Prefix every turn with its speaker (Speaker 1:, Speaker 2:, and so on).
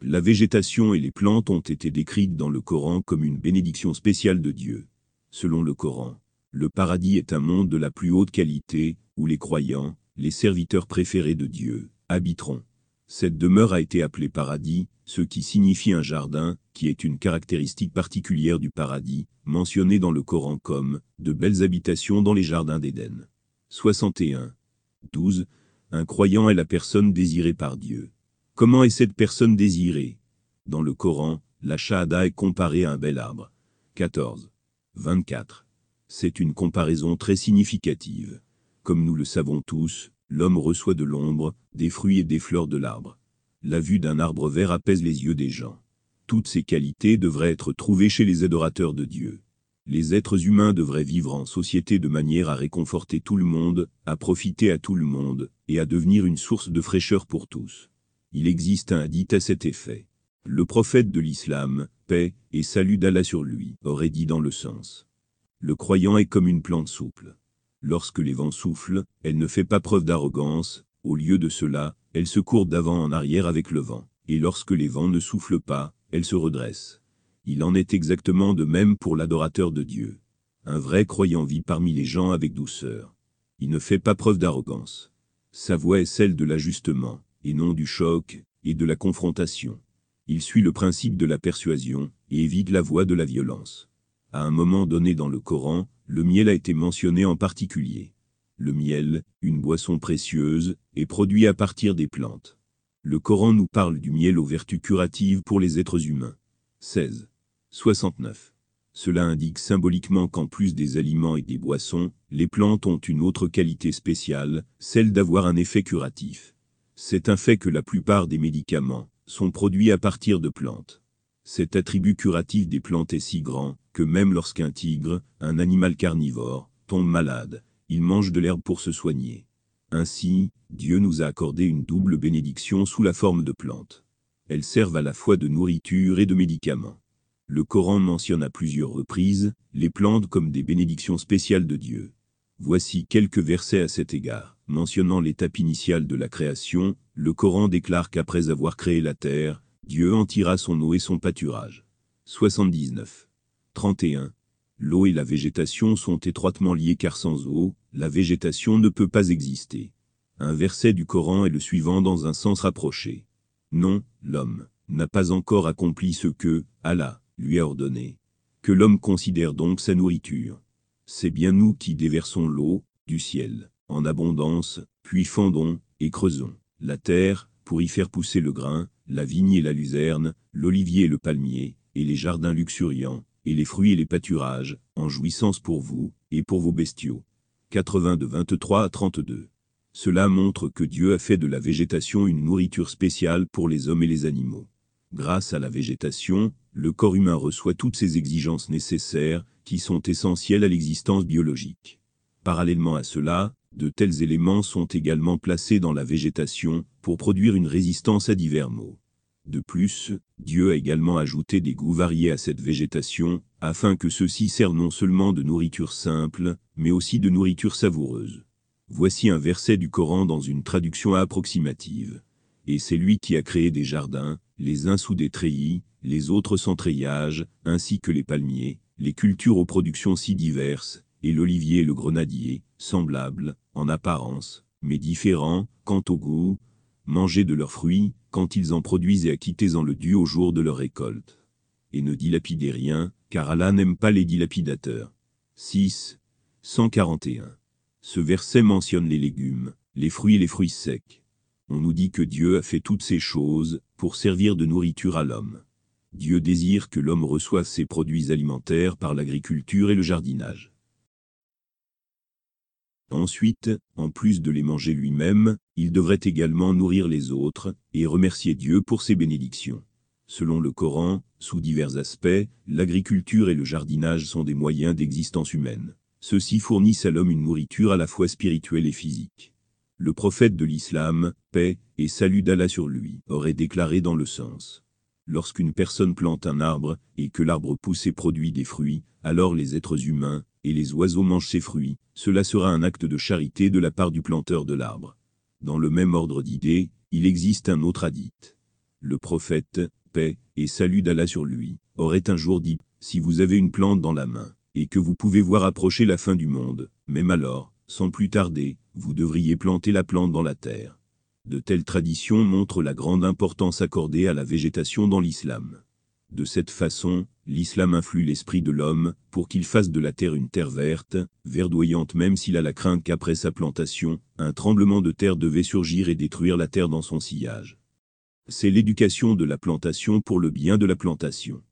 Speaker 1: La végétation et les plantes ont été décrites dans le Coran comme une bénédiction spéciale de Dieu. Selon le Coran, le paradis est un monde de la plus haute qualité, où les croyants, les serviteurs préférés de Dieu, habiteront. Cette demeure a été appelée paradis, ce qui signifie un jardin, qui est une caractéristique particulière du paradis, mentionnée dans le Coran comme de belles habitations dans les jardins d'Éden. 61. 12. Un croyant est la personne désirée par Dieu. Comment est cette personne désirée? Dans le Coran, la shahada est comparée à un bel arbre. 14. 24. C'est une comparaison très significative. Comme nous le savons tous, l'homme reçoit de l'ombre, des fruits et des fleurs de l'arbre. La vue d'un arbre vert apaise les yeux des gens. Toutes ces qualités devraient être trouvées chez les adorateurs de Dieu. Les êtres humains devraient vivre en société de manière à réconforter tout le monde, à profiter à tout le monde, et à devenir une source de fraîcheur pour tous. Il existe un hadith à cet effet. Le prophète de l'islam, paix et salut d'Allah sur lui, aurait dit dans le sens. Le croyant est comme une plante souple. Lorsque les vents soufflent, elle ne fait pas preuve d'arrogance, au lieu de cela, elle se court d'avant en arrière avec le vent, et lorsque les vents ne soufflent pas, elle se redresse. Il en est exactement de même pour l'adorateur de Dieu. Un vrai croyant vit parmi les gens avec douceur. Il ne fait pas preuve d'arrogance. Sa voix est celle de l'ajustement, et non du choc, et de la confrontation. Il suit le principe de la persuasion, et évite la voie de la violence. À un moment donné dans le Coran, le miel a été mentionné en particulier. Le miel, une boisson précieuse, est produit à partir des plantes. Le Coran nous parle du miel aux vertus curatives pour les êtres humains. 16. 69. Cela indique symboliquement qu'en plus des aliments et des boissons, les plantes ont une autre qualité spéciale, celle d'avoir un effet curatif. C'est un fait que la plupart des médicaments sont produits à partir de plantes. Cet attribut curatif des plantes est si grand que même lorsqu'un tigre, un animal carnivore, tombe malade, il mange de l'herbe pour se soigner. Ainsi, Dieu nous a accordé une double bénédiction sous la forme de plantes. Elles servent à la fois de nourriture et de médicaments. Le Coran mentionne à plusieurs reprises les plantes comme des bénédictions spéciales de Dieu. Voici quelques versets à cet égard. Mentionnant l'étape initiale de la création, le Coran déclare qu'après avoir créé la terre, Dieu en tira son eau et son pâturage. 79. 31. L'eau et la végétation sont étroitement liées car sans eau, la végétation ne peut pas exister. Un verset du Coran est le suivant dans un sens rapproché. Non, l'homme n'a pas encore accompli ce que Allah lui a ordonné. Que l'homme considère donc sa nourriture. C'est bien nous qui déversons l'eau du ciel, en abondance, puis fendons et creusons la terre pour y faire pousser le grain, la vigne et la luzerne, l'olivier et le palmier, et les jardins luxuriants, et les fruits et les pâturages, en jouissance pour vous, et pour vos bestiaux. 80 de 23 à 32. Cela montre que Dieu a fait de la végétation une nourriture spéciale pour les hommes et les animaux. Grâce à la végétation, le corps humain reçoit toutes ces exigences nécessaires, qui sont essentielles à l'existence biologique. Parallèlement à cela, de tels éléments sont également placés dans la végétation, pour produire une résistance à divers maux. De plus, Dieu a également ajouté des goûts variés à cette végétation, afin que ceux-ci servent non seulement de nourriture simple, mais aussi de nourriture savoureuse. Voici un verset du Coran dans une traduction approximative. Et c'est lui qui a créé des jardins, les uns sous des treillis, les autres sans treillage, ainsi que les palmiers, les cultures aux productions si diverses, et l'olivier et le grenadier, semblables, en apparence, mais différents, quant au goût, mangez de leurs fruits, quand ils en produisent et acquittez-en le dû au jour de leur récolte. Et ne dilapidez rien, car Allah n'aime pas les dilapidateurs. 6. 141. Ce verset mentionne les légumes, les fruits et les fruits secs. On nous dit que Dieu a fait toutes ces choses pour servir de nourriture à l'homme. Dieu désire que l'homme reçoive ses produits alimentaires par l'agriculture et le jardinage. Ensuite, en plus de les manger lui-même, il devrait également nourrir les autres, et remercier Dieu pour ses bénédictions. Selon le Coran, sous divers aspects, l'agriculture et le jardinage sont des moyens d'existence humaine. Ceux-ci fournissent à l'homme une nourriture à la fois spirituelle et physique. Le prophète de l'islam, paix et salut d'Allah sur lui, aurait déclaré dans le sens. Lorsqu'une personne plante un arbre, et que l'arbre pousse et produit des fruits, alors les êtres humains, et les oiseaux mangent ses fruits, cela sera un acte de charité de la part du planteur de l'arbre. Dans le même ordre d'idées, il existe un autre hadith. le prophète, paix et salut d'Allah sur lui, aurait un jour dit, si vous avez une plante dans la main, et que vous pouvez voir approcher la fin du monde, même alors, sans plus tarder, vous devriez planter la plante dans la terre. De telles traditions montrent la grande importance accordée à la végétation dans l'islam. De cette façon, l'islam influe l'esprit de l'homme, pour qu'il fasse de la terre une terre verte, verdoyante même s'il a la crainte qu'après sa plantation, un tremblement de terre devait surgir et détruire la terre dans son sillage. C'est l'éducation de la plantation pour le bien de la plantation.